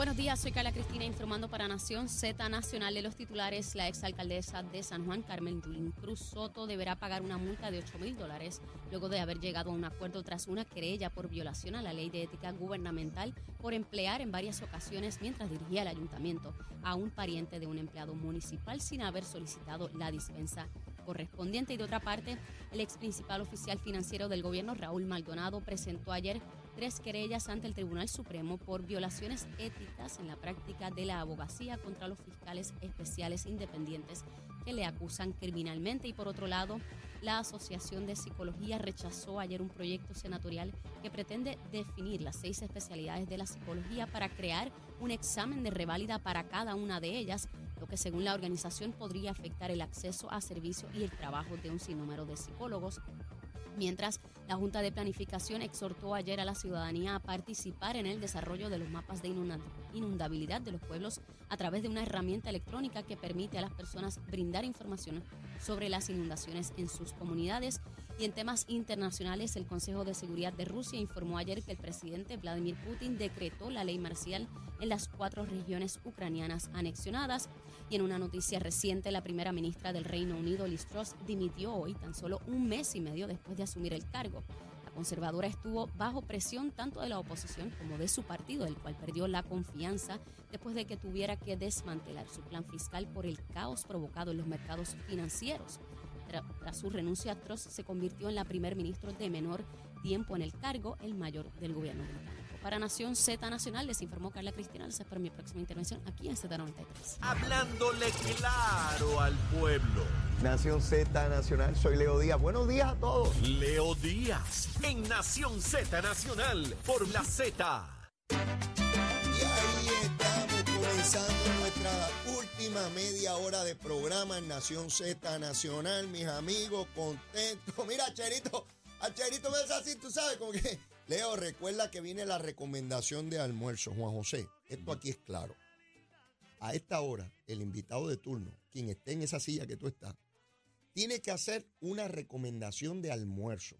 Buenos días, soy Carla Cristina informando para Nación Z Nacional de los titulares. La exalcaldesa de San Juan, Carmen Yulín Cruz Soto, deberá pagar una multa de 8 mil dólares luego de haber llegado a un acuerdo tras una querella por violación a la ley de ética gubernamental por emplear en varias ocasiones mientras dirigía el ayuntamiento a un pariente de un empleado municipal sin haber solicitado la dispensa correspondiente. Y de otra parte, el ex principal oficial financiero del gobierno, Raúl Maldonado, presentó ayer tres querellas ante el Tribunal Supremo por violaciones éticas en la práctica de la abogacía contra los fiscales especiales independientes que le acusan criminalmente. Y por otro lado, la Asociación de Psicología rechazó ayer un proyecto senatorial que pretende definir las seis especialidades de la psicología para crear un examen de reválida para cada una de ellas, lo que según la organización podría afectar el acceso a servicios y el trabajo de un sinnúmero de psicólogos mientras la Junta de Planificación exhortó ayer a la ciudadanía a participar en el desarrollo de los mapas de inundabilidad de los pueblos a través de una herramienta electrónica que permite a las personas brindar información sobre las inundaciones en sus comunidades. Y en temas internacionales, el Consejo de Seguridad de Rusia informó ayer que el presidente Vladimir Putin decretó la ley marcial en las cuatro regiones ucranianas anexionadas. Y en una noticia reciente, la primera ministra del Reino Unido, Liz Truss, dimitió hoy, tan solo un mes y medio después de asumir el cargo. La conservadora estuvo bajo presión tanto de la oposición como de su partido, el cual perdió la confianza después de que tuviera que desmantelar su plan fiscal por el caos provocado en los mercados financieros. Tras su renuncia, Truss se convirtió en la primer ministro de menor tiempo en el cargo, el mayor del gobierno. Para Nación Z Nacional les informó Carla Cristina. Les espero mi próxima intervención aquí en Z93. Hablándole claro al pueblo. Nación Z Nacional, soy Leo Díaz. Buenos días a todos. Leo Díaz en Nación Z Nacional por la Z. Y ahí estamos comenzando nuestra última media hora de programa en Nación Z Nacional, mis amigos, contentos. Mira, Cherito, a Cherito me hace así, tú sabes, como que Leo, recuerda que viene la recomendación de almuerzo, Juan José. Esto aquí es claro. A esta hora, el invitado de turno, quien esté en esa silla que tú estás, tiene que hacer una recomendación de almuerzo.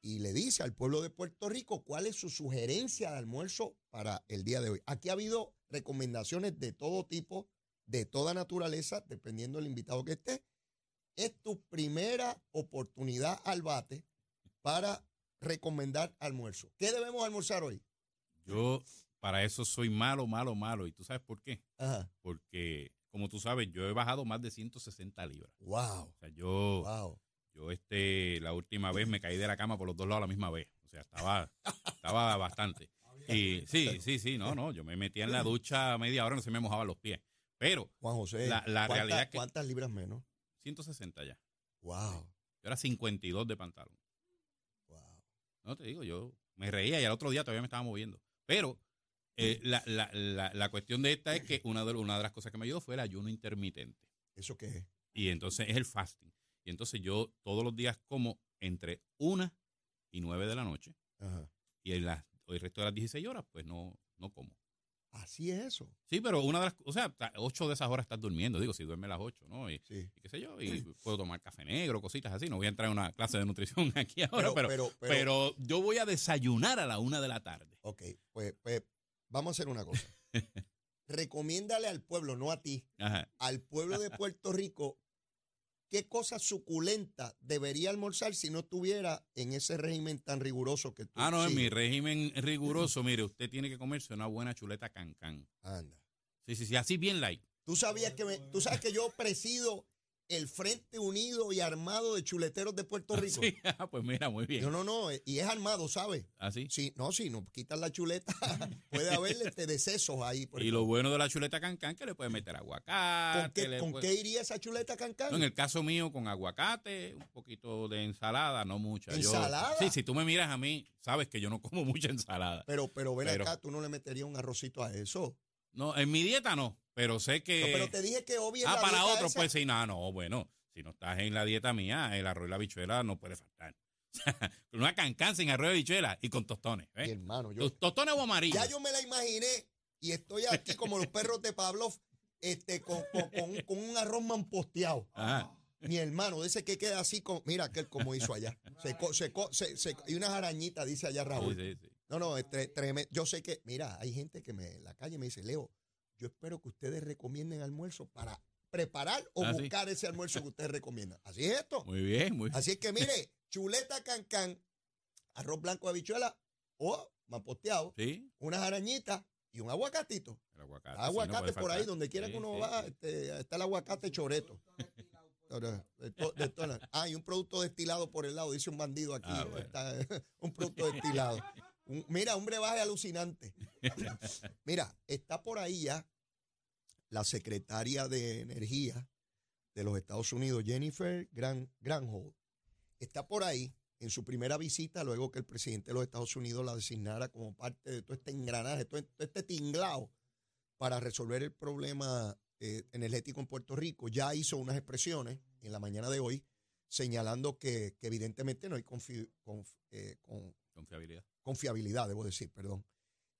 Y le dice al pueblo de Puerto Rico cuál es su sugerencia de almuerzo para el día de hoy. Aquí ha habido recomendaciones de todo tipo, de toda naturaleza, dependiendo del invitado que esté. Es tu primera oportunidad al bate para recomendar almuerzo. ¿Qué debemos almorzar hoy? Yo para eso soy malo, malo, malo. ¿Y tú sabes por qué? Ajá. Porque, como tú sabes, yo he bajado más de 160 libras. Wow. O sea, yo, Wow. yo este, la última vez me caí de la cama por los dos lados a la misma vez. O sea, estaba, estaba bastante. Y sí, sí, sí, no, no. Yo me metía en la ducha media hora, no se me mojaban los pies. Pero, Juan José, La- la ¿cuánta- realidad es que- ¿cuántas libras menos? 160 ya. Wow. Yo era 52 de pantalón. No te digo, yo me reía y al otro día todavía me estaba moviendo. Pero eh, la, la, la, la cuestión de esta es que una de, una de las cosas que me ayudó fue el ayuno intermitente. ¿Eso qué es? Y entonces es el fasting. Y entonces yo todos los días como entre una y nueve de la noche. Ajá. Y en las, el resto de las 16 horas, pues no, no como. Así es eso. Sí, pero una de las, o sea, ocho de esas horas estás durmiendo, digo, si duerme las ocho, ¿no? Y, Sí. y qué sé yo, y puedo tomar café negro, cositas así. No voy a entrar en una clase de nutrición aquí ahora, Pero- pero, pero- pero, yo voy a desayunar a la una de la tarde. Ok, pues, pues vamos a hacer una cosa. Recomiéndale al pueblo, no a ti, Ajá. al pueblo de Puerto Rico, qué cosa suculenta debería almorzar si no estuviera en ese régimen tan riguroso que tú Ah, no, en mi régimen riguroso, mire, usted tiene que comerse una buena chuleta cancán. Anda. Sí, sí, sí, así bien light. Tú sabías que me- tú sabes que yo presido el Frente Unido y Armado de Chuleteros de Puerto Rico. Sí, ah, pues mira, muy bien. No, no, no, y es armado, ¿sabes? Así. Sí, no, si no quitas la chuleta, puede haber este decesos ahí. por Y ejemplo. lo bueno de la chuleta cancán que le puede meter aguacate. ¿Con, qué, le con puede- qué iría esa chuleta cancán? No, en el caso mío, con aguacate, un poquito de ensalada, no mucha. Yo- ¿Ensalada? sí, si tú me miras a mí, sabes que yo no como mucha ensalada. Pero, pero ven Pero- acá, tú no le meterías un arrocito a eso. No, en mi dieta no, pero sé que... No, pero te dije que obvio ah, para otros, pues sí, no, no, bueno, si no estás en la dieta mía, el arroz y la bichuela no puede faltar. Una cancán sin arroz y bichuela y con tostones. Mi ¿ves? hermano, yo, tostones o amarillos. ya yo me la imaginé y estoy aquí como los perros de Pavlov, este, con, con- con- con un arroz mamposteado. Ajá. Mi hermano, dice que queda así, con, mira aquel como hizo allá. Se, co- se, co- se- se- y unas arañitas, dice allá Raúl. Sí, sí, sí. No, no, es tre- tremendo. Yo sé que, mira, hay gente que me en la calle me dice, Leo, yo espero que ustedes recomienden almuerzo para preparar o Ah, sí. buscar ese almuerzo que ustedes recomiendan. Así es esto. Muy bien, muy bien. Así es que mire, chuleta cancán, arroz blanco de habichuela o mamposteado, Sí, unas arañitas y un aguacatito. el aguacate. sí, no por ahí, donde quiera Sí, que uno sí, va, sí. este, está el aguacate choreto. De to- ah, y un producto destilado por el lado, dice un bandido aquí. Ah, bueno. está, un producto destilado. Un- mira, un brebaje alucinante. Mira, está por ahí ya la secretaria de Energía de los Estados Unidos, Jennifer Gran, Granholm. Está por ahí en su primera visita, luego que el presidente de los Estados Unidos la designara como parte de todo este engranaje, todo todo este tinglao para resolver el problema eh, energético en Puerto Rico. Ya hizo unas expresiones en la mañana de hoy señalando que, que evidentemente no hay confi- conf- eh, con- Confiabilidad. confiabilidad, debo decir, perdón,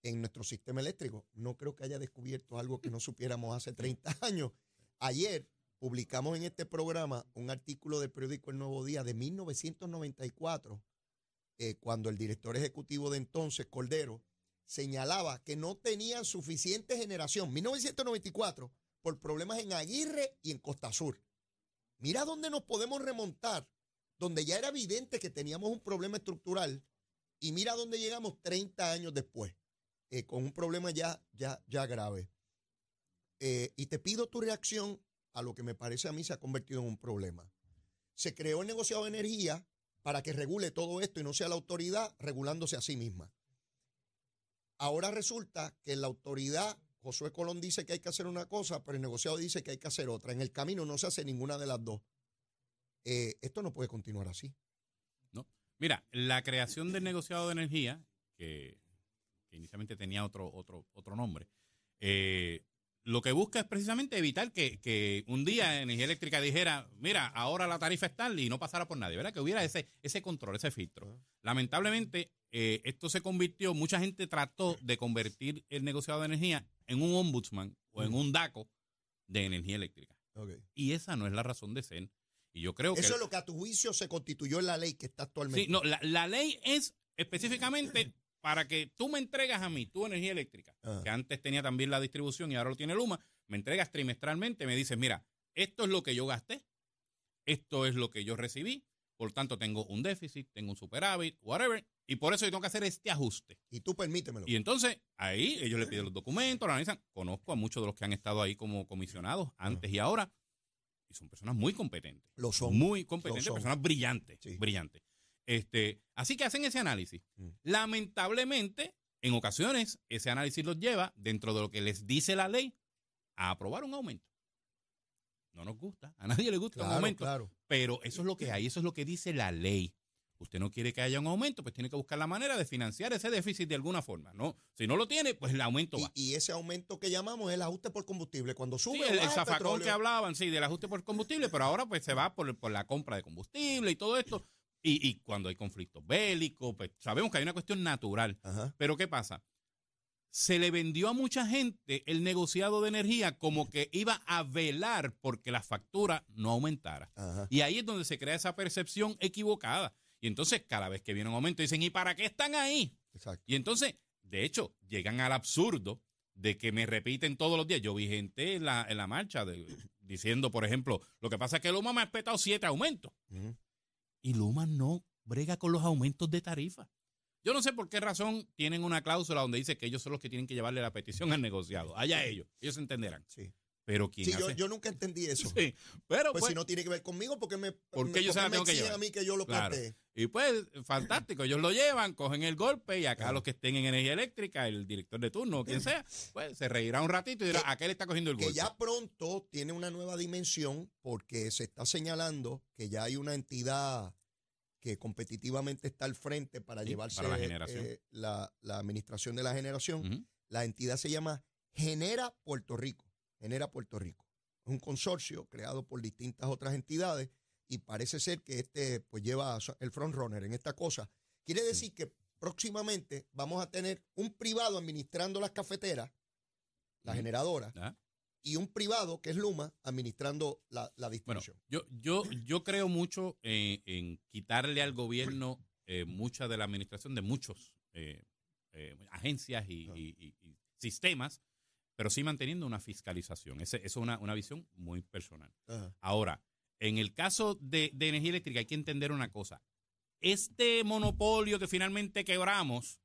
en nuestro sistema eléctrico. No creo que haya descubierto algo que no supiéramos hace 30 años. Ayer publicamos en este programa un artículo del periódico El Nuevo Día de 1994, eh, cuando el director ejecutivo de entonces, Cordero, señalaba que no tenían suficiente generación, 1994, por problemas en Aguirre y en Costa Sur. Mira dónde nos podemos remontar, donde ya era evidente que teníamos un problema estructural y mira dónde llegamos 30 años después, eh, con un problema ya, ya, ya grave. Eh, y te pido tu reacción a lo que me parece a mí se ha convertido en un problema. Se creó el negociado de energía para que regule todo esto y no sea la autoridad regulándose a sí misma. Ahora resulta que la autoridad, Josué Colón dice que hay que hacer una cosa, pero el negociado dice que hay que hacer otra. En el camino no se hace ninguna de las dos. Eh, esto no puede continuar así. Mira, la creación del negociado de energía, que, que inicialmente tenía otro, otro, otro nombre, eh, lo que busca es precisamente evitar que, que un día Energía Eléctrica dijera, mira, ahora la tarifa es tal y no pasara por nadie, ¿verdad? Que hubiera ese, ese control, ese filtro. Lamentablemente, eh, esto se convirtió, mucha gente trató de convertir el negociado de energía en un ombudsman o en un DACO de energía eléctrica. Y esa no es la razón de ser. Y yo creo que... Eso es lo que a tu juicio se constituyó en la ley que está actualmente. Sí, no, la, la ley es específicamente para que tú me entregas a mí tu energía eléctrica, Ah. que antes tenía también la distribución y ahora lo tiene Luma, me entregas trimestralmente, me dices, mira, esto es lo que yo gasté, esto es lo que yo recibí, por tanto tengo un déficit, tengo un superávit, whatever, y por eso yo tengo que hacer este ajuste. Y tú permítemelo. Y entonces ahí ellos le piden los documentos, lo analizan. Conozco a muchos de los que han estado ahí como comisionados antes y ahora, y son personas muy competentes. Lo son. Muy competentes, son. personas brillantes, Sí. brillantes. Este, así que hacen ese análisis. Mm. Lamentablemente, en ocasiones, ese análisis los lleva, dentro de lo que les dice la ley, a aprobar un aumento. No nos gusta, a nadie le gusta un aumento, claro. pero eso es lo que hay, eso es lo que dice la ley. Usted no quiere que haya un aumento, pues tiene que buscar la manera de financiar ese déficit de alguna forma, ¿no? Si no lo tiene, pues el aumento va. Y, ese aumento que llamamos es el ajuste por combustible. Cuando sube Sí, el, el zafacón petróleo. que hablaban, sí, del ajuste por combustible, pero ahora pues se va por, por la compra de combustible y todo esto. Y, y cuando hay conflictos bélicos, pues sabemos que hay una cuestión natural. Ajá. Pero ¿qué pasa? Se le vendió a mucha gente el negociado de energía como que iba a velar porque la factura no aumentara. Ajá. Y ahí es donde se crea esa percepción equivocada. Y entonces cada vez que viene un aumento dicen, ¿y para qué están ahí? Exacto. Y entonces, de hecho, llegan al absurdo de que me repiten todos los días. Yo vi gente en la, en la marcha de- diciendo, por ejemplo, lo que pasa es que Luma me ha espetado siete aumentos. Y Luma no brega con los aumentos de tarifa. Yo no sé por qué razón tienen una cláusula donde dice que ellos son los que tienen que llevarle la petición al negociado. Allá ellos, ellos entenderán. Sí. Pero quién Sí, yo, hace- yo nunca entendí eso. Sí, pero Pues, pues, si no tiene que ver conmigo, porque me, ¿Por qué me- yo se la me que a mí que yo lo Claro. plantee? Y pues, fantástico, ellos lo llevan, cogen el golpe y acá los que estén en energía eléctrica, el director de turno o quien sea, pues se reirá un ratito y dirá, Que- ¿a qué le está cogiendo el Que golpe? ya pronto tiene una nueva dimensión porque se está señalando que ya hay una entidad que competitivamente está al frente para Sí, llevarse para la generación. eh, la, la administración de la generación. La entidad se llama Genera Puerto Rico. Genera Puerto Rico. Es un consorcio creado por distintas otras entidades y parece ser que este pues lleva el frontrunner en esta cosa. Quiere decir que próximamente vamos a tener un privado administrando las cafeteras la Ujú. generadora, ¿Ah? y un privado, que es Luma, administrando la, la Bueno, distribución. yo, yo, yo creo mucho en, en quitarle al gobierno eh, mucha de la administración de muchos eh, eh, agencias y, y- y- y sistemas, pero sí manteniendo una fiscalización. Ese- Eso es una, una visión muy personal. Ajá. Ahora, en el caso de, de energía eléctrica hay que entender una cosa. Este monopolio que finalmente quebramos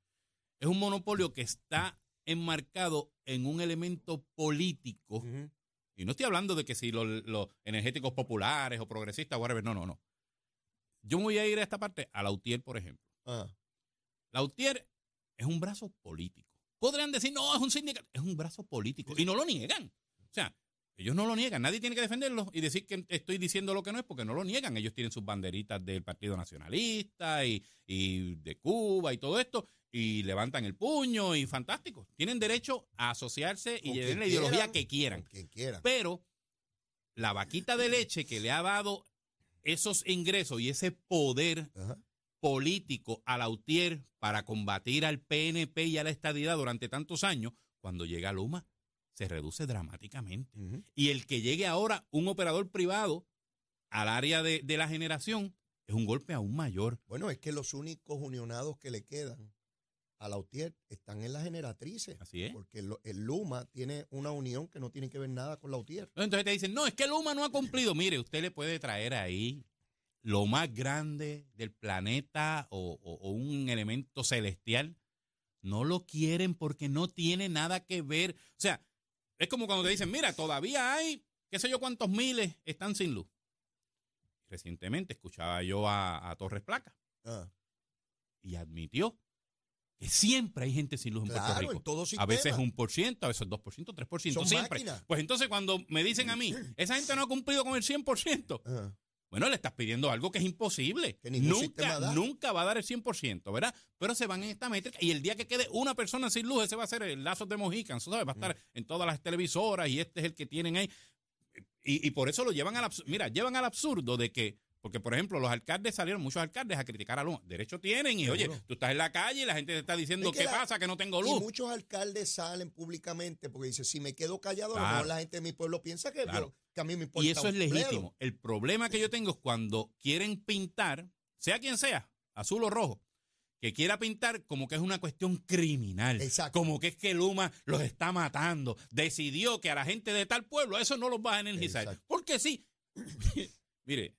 es un monopolio que está enmarcado en un elemento político. Y no estoy hablando de que si los, los energéticos populares o progresistas, whatever, no, no, no. Yo me voy a ir a esta parte, a Lautier, por ejemplo. Ajá. Lautier es un brazo político. Podrían decir, no, es un sindicato. Es un brazo político. Y no lo niegan. O sea, ellos no lo niegan. Nadie tiene que defenderlo y decir que estoy diciendo lo que no es porque no lo niegan. Ellos tienen sus banderitas del Partido Nacionalista y, y de Cuba y todo esto. Y levantan el puño y fantástico. Tienen derecho a asociarse y llevar la ideología quieran, que quieran. Quien quiera. Pero la vaquita de leche que le ha dado esos ingresos y ese poder Ajá. Político a Lautier para combatir al PNP y a la estadidad durante tantos años, cuando llega Luma, se reduce dramáticamente. Y el que llegue ahora un operador privado al área de, de la generación es un golpe aún mayor. Bueno, es que los únicos unionados que le quedan a Lautier están en las generatrices. Así es. Porque el Luma tiene una unión que no tiene que ver nada con Lautier. Entonces te dicen, no, es que Luma no ha cumplido. Mire, usted le puede traer ahí lo más grande del planeta o, o- o un elemento celestial. No lo quieren porque no tiene nada que ver. O sea, es como cuando te dicen, mira, todavía hay, qué sé yo cuántos miles están sin luz. Recientemente escuchaba yo a, a Torres Placa Ah, y admitió que siempre hay gente sin luz en Puerto Rico. en todo A veces un por ciento, a veces dos por ciento, tres por ciento, siempre. máquinas. Pues entonces cuando me dicen a mí, esa gente no ha cumplido con el 100%, Ajá. Bueno, le estás pidiendo algo que es imposible. Que Nunca, nunca va a dar el 100%, ¿verdad? Pero se van en esta métrica y el día que quede una persona sin luz, ese va a ser el lazo de Mojican, ¿sabes? Va a estar en todas las televisoras y este es el que tienen ahí. Y, y por eso lo llevan al absurdo. Mira, llevan al absurdo de que, porque por ejemplo, los alcaldes salieron, muchos alcaldes, a criticar a Luma. Derecho tienen y oye, tú estás en la calle y la gente te está diciendo, Es que ¿qué la- pasa? Que no tengo Y luz. muchos alcaldes salen públicamente porque dicen, si me quedo callado, a lo mejor la gente de mi pueblo piensa que, Claro. que a mí me importa Y eso es legítimo. El problema que yo tengo es cuando quieren pintar, sea quien sea, azul o rojo, que quiera pintar como que es una cuestión criminal. Exacto. Como que es que Luma los está matando. Decidió que a la gente de tal pueblo eso no los va a energizar. Exacto. Porque sí. Mire,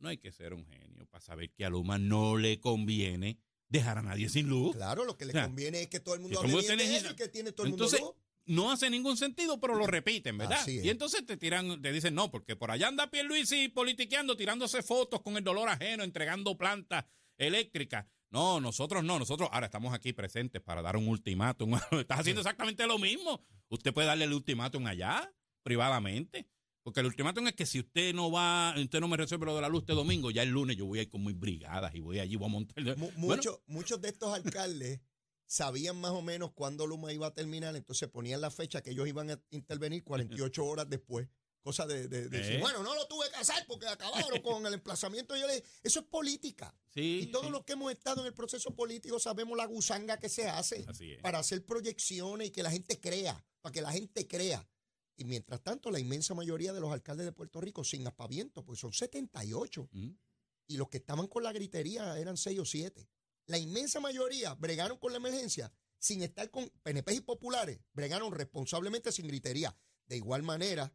no hay que ser un genio para saber que a Luma no le conviene dejar a nadie sin luz. Claro, lo que le O sea, conviene es que todo el mundo hable bien de eso y que tiene todo el Entonces, mundo luz. no hace ningún sentido, pero lo repiten, ¿verdad? Y entonces te tiran, te dicen, no, porque por allá anda Pierluisi politiqueando, tirándose fotos con el dolor ajeno, entregando plantas eléctricas. No, nosotros no, nosotros ahora estamos aquí presentes para dar un ultimátum. Estás haciendo exactamente lo mismo. Usted puede darle el ultimátum allá, privadamente. Porque el ultimátum es que si usted no va, usted no me resuelve lo de la luz este domingo, ya el lunes yo voy a ir con mis brigadas y voy allí, voy a montar. Mu- Bueno, muchos, muchos de estos alcaldes sabían más o menos cuándo Luma iba a terminar, entonces ponían la fecha que ellos iban a intervenir 48 horas después. Cosa de, de- de decir, Eh. bueno, no lo tuve que hacer porque acabaron con el emplazamiento. Yo le dije, eso es política. sí, Y todos sí. los que hemos estado en el proceso político sabemos la gusanga que se hace para hacer proyecciones y que la gente crea, para que la gente crea. Y mientras tanto, la inmensa mayoría de los alcaldes de Puerto Rico sin aspaviento, pues son 78 Mm. y los que estaban con la gritería eran seis o siete. La inmensa mayoría bregaron con la emergencia sin estar con PNP y populares, bregaron responsablemente sin gritería. De igual manera,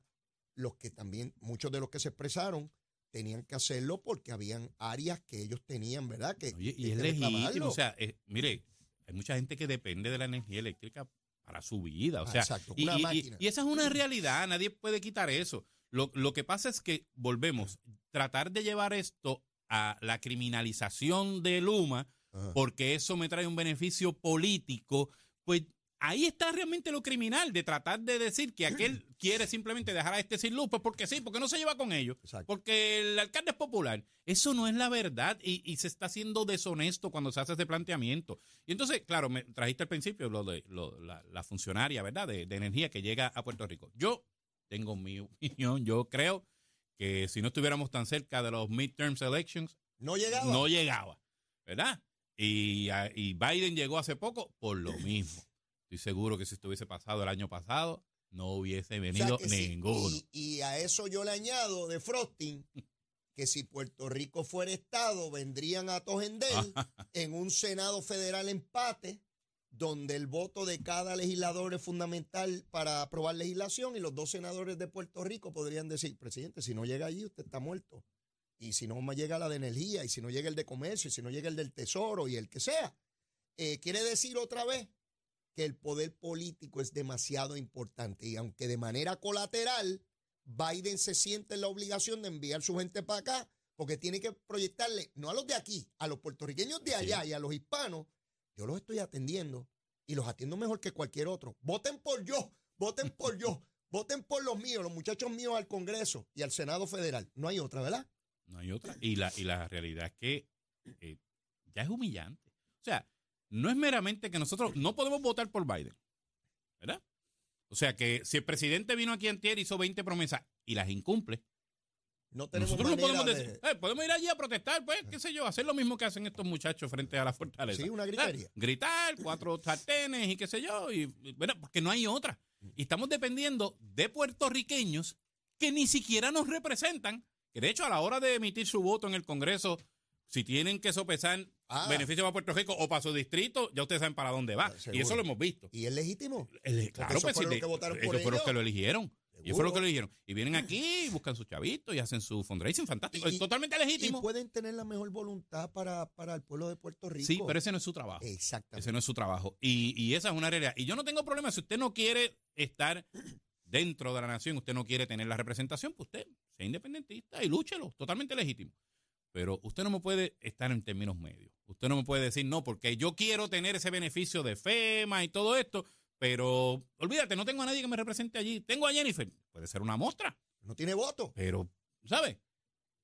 los que también, muchos de los que se expresaron, tenían que hacerlo porque habían áreas que ellos tenían, ¿verdad? Que, Oye, y que es legítimo. O sea, eh, mire, hay mucha gente que depende de la energía eléctrica para su vida. O Ah, sea, exacto, y, una y- y- máquina. y esa es una realidad, nadie puede quitar eso. Lo, lo que pasa es que, volvemos, tratar de llevar esto a la criminalización de Luma, Ajá. porque eso me trae un beneficio político, pues ahí está realmente lo criminal, de tratar de decir que aquel quiere simplemente dejar a este sin luz, pues porque sí, porque no se lleva con ellos, Exacto. porque el alcalde es popular. Eso no es la verdad y, y se está haciendo deshonesto cuando se hace ese planteamiento. Y entonces, claro, me trajiste al principio lo de lo- la, la funcionaria, ¿verdad?, de, de energía que llega a Puerto Rico. Yo tengo mi opinión, yo creo que si no estuviéramos tan cerca de los midterms elections, No llegaba. no llegaba, ¿verdad? Y, a- y Biden llegó hace poco por lo mismo. Estoy seguro que si estuviese pasado el año pasado, no hubiese O sea venido si- ninguno. y, y a eso yo le añado de Frosting que si Puerto Rico fuera Estado, vendrían a Tojendel en un Senado federal empate, donde el voto de cada legislador es fundamental para aprobar legislación y los dos senadores de Puerto Rico podrían decir, presidente, si no llega allí, usted está muerto. Y si no me llega la de energía, y si no llega el de comercio, y si no llega el del tesoro, y el que sea. Eh, quiere decir otra vez que el poder político es demasiado importante. Y aunque de manera colateral, Biden se siente en la obligación de enviar su gente para acá, porque tiene que proyectarle, no a los de aquí, a los puertorriqueños de allá y a los hispanos, yo los estoy atendiendo y los atiendo mejor que cualquier otro. Voten por yo, voten por yo, voten por los míos, los muchachos míos al Congreso y al Senado Federal. No hay otra, ¿verdad? No hay otra. Y la, y la realidad es que eh, ya es humillante. O sea, no es meramente que nosotros no podemos votar por Biden. ¿Verdad? O sea, que si el presidente vino aquí antier, hizo 20 promesas y las incumple, No tenemos nosotros no podemos de- decir, "Eh, podemos ir allí a protestar, pues, qué sé yo, hacer lo mismo que hacen estos muchachos frente a la fortaleza. Sí, una gritería. Gritar, cuatro sartenes y qué sé yo, y, y, bueno, porque no hay otra. Y estamos dependiendo de puertorriqueños que ni siquiera nos representan, que de hecho a la hora de emitir su voto en el Congreso, si tienen que sopesar Ah. beneficio para Puerto Rico o para su distrito, ya ustedes saben para dónde va. Ah, seguro. y eso lo hemos visto. ¿Y es legítimo? El- claro, pues, si que votaron ellos por fueron los que lo eligieron. Y fue lo que lo eligieron. Y vienen aquí, buscan sus chavitos y hacen su fundraising fantástico. Y- es totalmente Y legítimo. pueden tener la mejor voluntad para, para el pueblo de Puerto Rico. Sí, pero ese no es su trabajo. Exactamente. Ese no es su trabajo. Y, y esa es una realidad. Y yo no tengo problema. Si usted no quiere estar dentro de la nación, usted no quiere tener la representación, pues usted sea independentista y lúchelo. Totalmente legítimo. Pero usted no me puede estar en términos medios. Usted no me puede decir, no, porque yo quiero tener ese beneficio de FEMA y todo esto, pero olvídate, no tengo a nadie que me represente allí. Tengo a Jennifer. Puede ser una muestra, No tiene voto. pero, ¿sabe?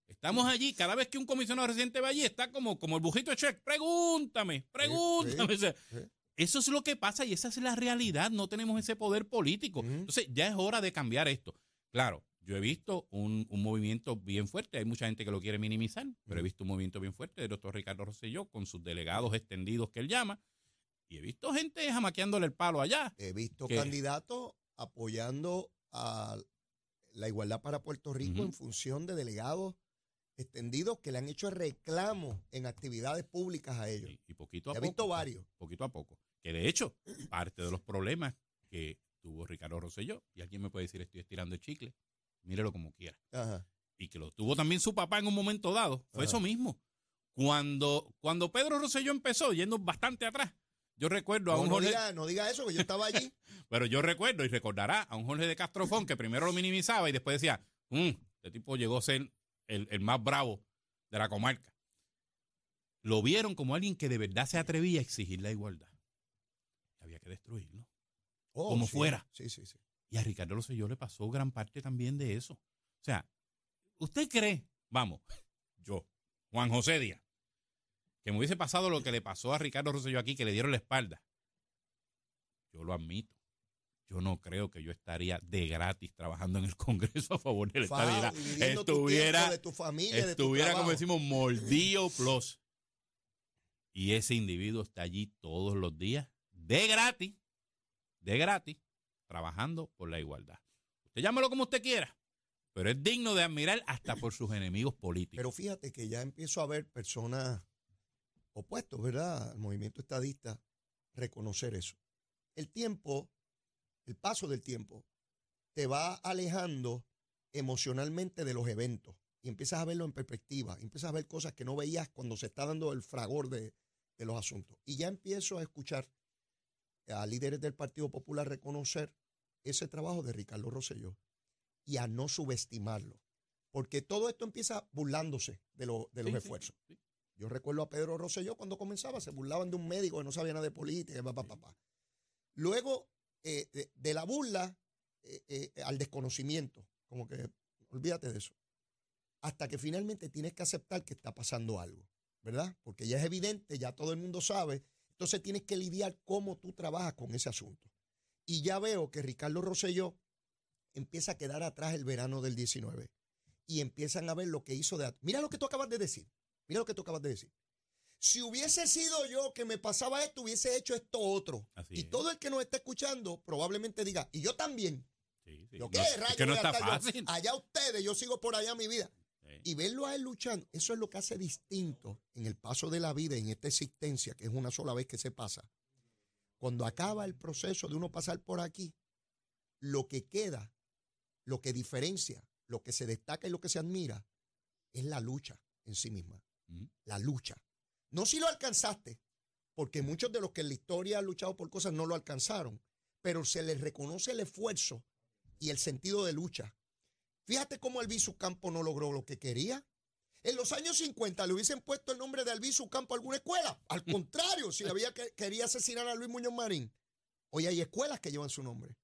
Estamos allí, cada vez que un comisionado residente va allí, está como, como el bujito de Shrek. Pregúntame, pregúntame. Sí. Eso es lo que pasa y esa es la realidad. No tenemos ese poder político. Entonces, ya es hora de cambiar esto. Claro, yo he visto un, un movimiento bien fuerte. Hay mucha gente que lo quiere minimizar, pero he visto un movimiento bien fuerte del doctor Ricardo Rosselló con sus delegados extendidos que él llama. Y he visto gente jamaqueándole el palo allá. He visto candidatos apoyando a la igualdad para Puerto Rico en función de delegados extendidos que le han hecho reclamos en actividades públicas a ellos. Y, y poquito a He poco. visto varios. Poquito a poco. Que de hecho, parte de los problemas que tuvo Ricardo Rosselló, y alguien me puede decir, estoy estirando el chicle, mírelo como quiera. Ajá. y que lo tuvo también su papá en un momento dado, fue Ajá. eso mismo. Cuando, cuando Pedro Rosselló empezó, yendo bastante atrás, yo recuerdo a No, un no Jorge, diga, no diga eso, que yo estaba allí. pero yo recuerdo y recordará a un Jorge de Castrofón que primero lo minimizaba y después decía, "Mm, este tipo llegó a ser el, el más bravo de la comarca. Lo vieron como alguien que de verdad se atrevía a exigir la igualdad. Había que destruirlo. Oh, Como sí. fuera. Sí, sí, sí. Y a Ricardo Rosselló le pasó gran parte también de eso. O sea, ¿usted cree, vamos, yo, Juan José Díaz, que me hubiese pasado lo que le pasó a Ricardo Rosselló aquí, que le dieron la espalda? Yo lo admito. Yo no creo que yo estaría de gratis trabajando en el Congreso a favor de la estabilidad. tu Estuviera, de tu familia, de tu estuviera como decimos, mordido plus. Y ese individuo está allí todos los días, de gratis, de gratis, trabajando por la igualdad. Usted llámelo como usted quiera, pero es digno de admirar hasta por sus enemigos políticos. Pero fíjate que ya empiezo a ver personas opuestos, ¿verdad? Al movimiento estadista, reconocer eso. El tiempo, el paso del tiempo, te va alejando emocionalmente de los eventos y empiezas a verlo en perspectiva, empiezas a ver cosas que no veías cuando se está dando el fragor de, de los asuntos. Y ya empiezo a escuchar a líderes del Partido Popular reconocer ese trabajo de Ricardo Rosselló y a no subestimarlo. Porque todo esto empieza burlándose de, lo- de los Sí, esfuerzos. sí. Yo recuerdo a Pedro Rosselló cuando comenzaba, se burlaban de un médico que no sabía nada de política, pa, pa, pa, pa. Luego, eh, de, de la burla eh, eh, al desconocimiento, como que olvídate de eso. Hasta que finalmente tienes que aceptar que está pasando algo, ¿verdad? Porque ya es evidente, ya todo el mundo sabe. Entonces tienes que lidiar cómo tú trabajas con ese asunto. Y ya veo que Ricardo Rosselló empieza a quedar atrás el verano del 19 y empiezan a ver lo que hizo de... Mira lo que tú acabas de decir. Mira lo que tú acabas de decir. Si hubiese sido yo que me pasaba esto, hubiese hecho esto otro. Así y es. todo el que nos está escuchando probablemente diga, y yo también. Sí, sí. Yo, No, ¿qué es que no está fácil. Allá ustedes, yo sigo por allá mi vida. Sí. Y verlo a él luchando, eso es lo que hace distinto en el paso de la vida, en esta existencia, que es una sola vez que se pasa. Cuando acaba el proceso de uno pasar por aquí, lo que queda, lo que diferencia, lo que se destaca y lo que se admira, es la lucha en sí misma. Ujú. La lucha. No si lo alcanzaste, porque muchos de los que en la historia han luchado por cosas no lo alcanzaron, pero se les reconoce el esfuerzo y el sentido de lucha. Fíjate cómo Albizu Campo no logró lo que quería. En los años 50 le hubiesen puesto el nombre de Albizu Campo a alguna escuela. Al contrario, si había que, quería asesinar a Luis Muñoz Marín. Hoy hay escuelas que llevan su nombre.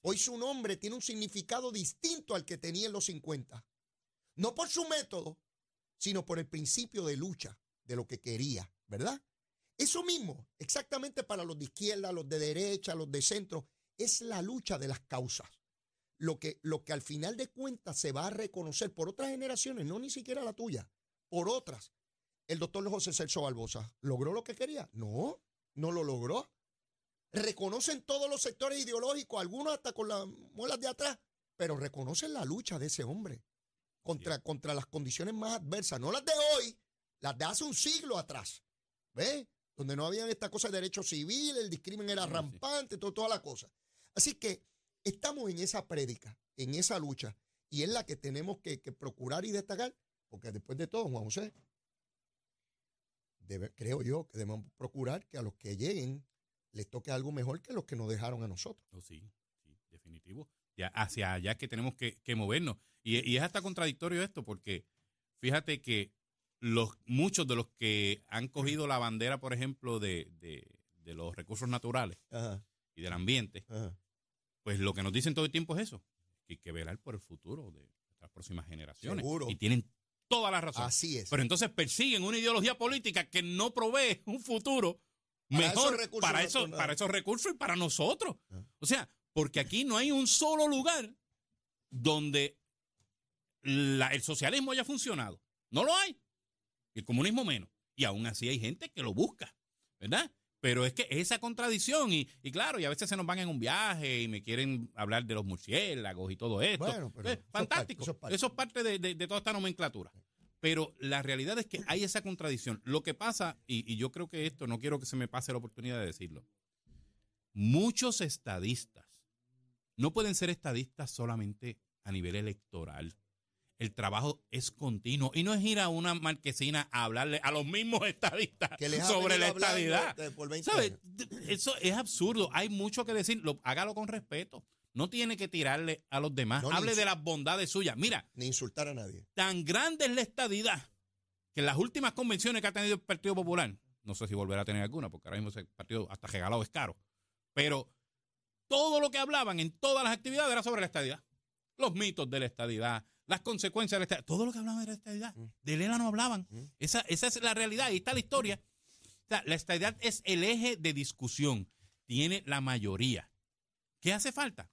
Hoy su nombre tiene un significado distinto al que tenía en los 50. No por su método, sino por el principio de lucha de lo que quería, ¿verdad? Eso mismo, exactamente para los de izquierda, los de derecha, los de centro, es la lucha de las causas. Lo que, lo que al final de cuentas se va a reconocer por otras generaciones, no ni siquiera la tuya, por otras. El doctor José Celso Barbosa, ¿logró lo que quería? No, no lo logró. Reconocen todos los sectores ideológicos, algunos hasta con las muelas de atrás, pero reconocen la lucha de ese hombre contra, contra las condiciones más adversas, no las de hoy, las de hace un siglo atrás. ¿Ves? Donde no habían esta cosa de derecho civil, el discrimen era Sí, sí. rampante, todo, toda la cosa. Así que estamos en esa prédica, en esa lucha, y es la que tenemos que, que procurar y destacar, porque después de todo, Juan José, debe- creo yo que debemos procurar que a los que lleguen les toque algo mejor que los que nos dejaron a nosotros. Oh, sí, sí, definitivo. Ya hacia allá que tenemos que, que movernos. Y, y es hasta contradictorio esto, porque fíjate que los muchos de los que han cogido la bandera, por ejemplo, de, de- de los recursos naturales Ajá, y del ambiente, ajá. Pues lo que nos dicen todo el tiempo es eso, que hay que velar por el futuro de las próximas generaciones. Seguro. Y tienen toda la razón. Así es. Pero entonces persiguen una ideología política que no provee un futuro Para mejor esos recursos para, esos, naturales. para esos recursos y para nosotros. Ah. O sea, porque aquí no hay un solo lugar donde la- el socialismo haya funcionado. No lo hay. El comunismo menos. Y aún así hay gente que lo busca, ¿verdad? Pero es que esa contradicción, y, y claro, y a veces se nos van en un viaje y me quieren hablar de los murciélagos y todo esto. Bueno, pero Eh, eso fantástico. parte, eso es parte. Eso es parte de, de- de toda esta nomenclatura. Pero la realidad es que hay esa contradicción. Lo que pasa, y, y yo creo que esto, no quiero que se me pase la oportunidad de decirlo, muchos estadistas no pueden ser estadistas solamente a nivel electoral. El trabajo es continuo y no es ir a una marquesina a hablarle a los mismos estadistas Que sobre la estadidad. este, por 20 ¿Sabes? Eso es absurdo. Hay mucho que decir. Lo- hágalo con respeto. No tiene que tirarle a los demás. No, Hable de las bondades suyas. Mira, Ni insultar a nadie. tan grande es la estadidad que en las últimas convenciones que ha tenido el Partido Popular, no sé si volverá a tener alguna, porque ahora mismo ese partido hasta regalado es caro, pero todo lo que hablaban en todas las actividades era sobre la estadidad. Los mitos de la estadidad, las consecuencias de la estadidad, todo lo que hablaban era de la estadidad. Mm. De Lela no hablaban. Mm. Esa, esa es la realidad, ahí está la historia. O sea, la estadidad es el eje de discusión, tiene la mayoría. ¿Qué hace falta?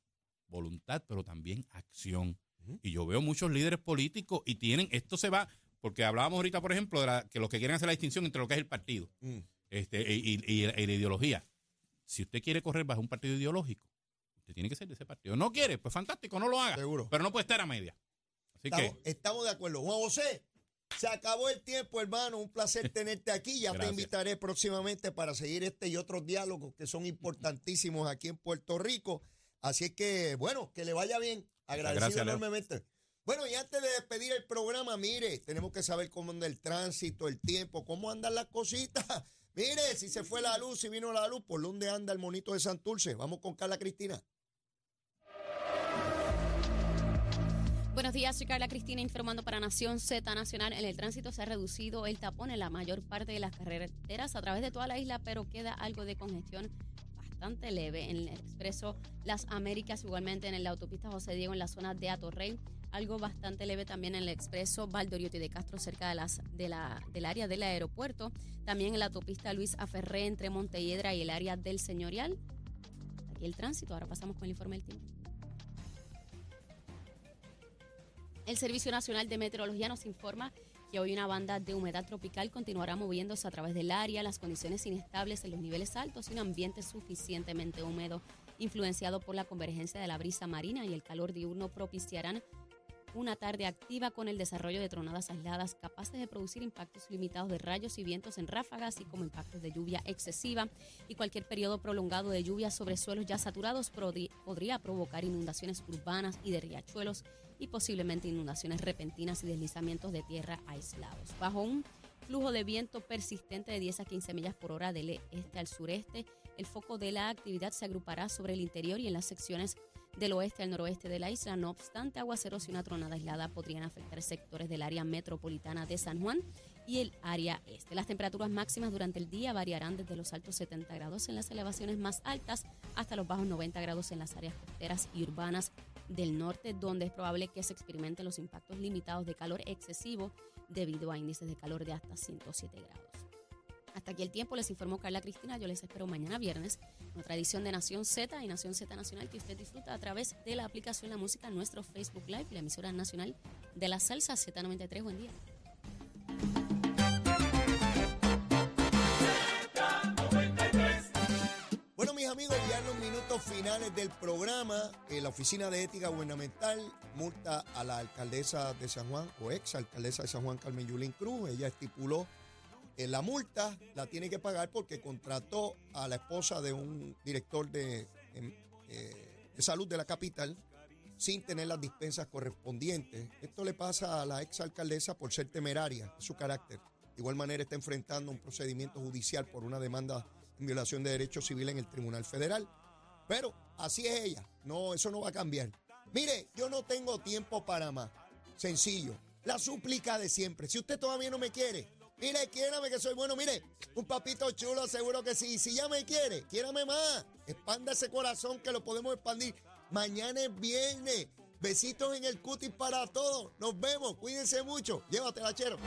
Voluntad, pero también acción. Ujú. Y yo veo muchos líderes políticos y tienen, esto se va, porque hablábamos ahorita, por ejemplo, de la- que los que quieren hacer la distinción entre lo que es el partido Mm. este, y, y- y la y la ideología. Si usted quiere correr bajo un partido ideológico, tiene que ser de ese partido. No quiere, pues fantástico, no lo haga. Seguro. Pero no puede estar a media. Así Estamos, que, estamos de acuerdo. Juan José, se acabó el tiempo, hermano. Un placer tenerte aquí. Ya te invitaré próximamente para seguir este y otros diálogos que son importantísimos aquí en Puerto Rico. Así es que, bueno, que le vaya bien. Agradecido gracias, Leo. enormemente. Bueno, y antes de despedir el programa, mire, tenemos que saber cómo anda el tránsito, el tiempo, cómo andan las cositas. Mire, si se fue la luz, si vino la luz, ¿por dónde anda el monito de Santurce? Vamos con Carla Cristina. Buenos días, soy Carla Cristina informando para Nación Z Nacional. En el tránsito se ha reducido el tapón en la mayor parte de las carreteras a través de toda la isla, pero queda algo de congestión bastante leve en el expreso Las Américas, igualmente en la autopista José Diego en la zona de Atorrey. Algo bastante leve también en el expreso Valdoriotti de Castro, cerca de las, de la, del área del aeropuerto. También en la autopista Luis Aferré entre Montelledra y el área del Señorial. Aquí el tránsito. Ahora pasamos con el informe del tiempo. El Servicio Nacional de Meteorología nos informa que hoy una banda de humedad tropical continuará moviéndose a través del área, las condiciones inestables en los niveles altos y un ambiente suficientemente húmedo. influenciado por la convergencia de la brisa marina y el calor diurno propiciarán una tarde activa con el desarrollo de tronadas aisladas capaces de producir impactos limitados de rayos y vientos en ráfagas, así como impactos de lluvia excesiva. Y cualquier periodo prolongado de lluvia sobre suelos ya saturados podría provocar inundaciones urbanas y de riachuelos y posiblemente inundaciones repentinas y deslizamientos de tierra aislados. Bajo un flujo de viento persistente de 10 a 15 millas por hora del este al sureste, el foco de la actividad se agrupará sobre el interior y en las secciones del oeste al noroeste de la isla. No obstante, aguaceros y una tronada aislada podrían afectar sectores del área metropolitana de San Juan y el área este. Las temperaturas máximas durante el día variarán desde los altos 70 grados en las elevaciones más altas hasta los bajos 90 grados en las áreas costeras y urbanas del norte, donde es probable que se experimenten los impactos limitados de calor excesivo debido a índices de calor de hasta 107 grados. Hasta aquí el tiempo, les informó Carla Cristina. Yo les espero mañana viernes, otra edición de Nación Z y Nación Z Nacional que usted disfruta a través de la aplicación La Música, nuestro Facebook Live y la emisora nacional de la salsa Z93. Buen día. Amigos, ya en los minutos finales del programa, la Oficina de Ética Gubernamental multa a la alcaldesa de San Juan, o ex alcaldesa de San Juan, Carmen Yulín Cruz. Ella estipuló eh, la multa la tiene que pagar porque contrató a la esposa de un director de, em, eh, de salud de la capital sin tener las dispensas correspondientes. Esto le pasa a la ex alcaldesa por ser temeraria, su carácter. De igual manera está enfrentando un procedimiento judicial por una demanda en violación de derechos civiles en el Tribunal Federal. Pero así es ella, no, eso no va a cambiar. Mire, yo no tengo tiempo para más. Sencillo. La súplica de siempre. Si usted todavía no me quiere, Mire, quiérame que soy bueno. Mire, un papito chulo, seguro que sí. Si ya me quiere, quiérame más. Expanda ese corazón que lo podemos expandir. Mañana es viernes. Besitos en el cutis para todos. Nos vemos. Cuídense mucho. Llévatela, chero.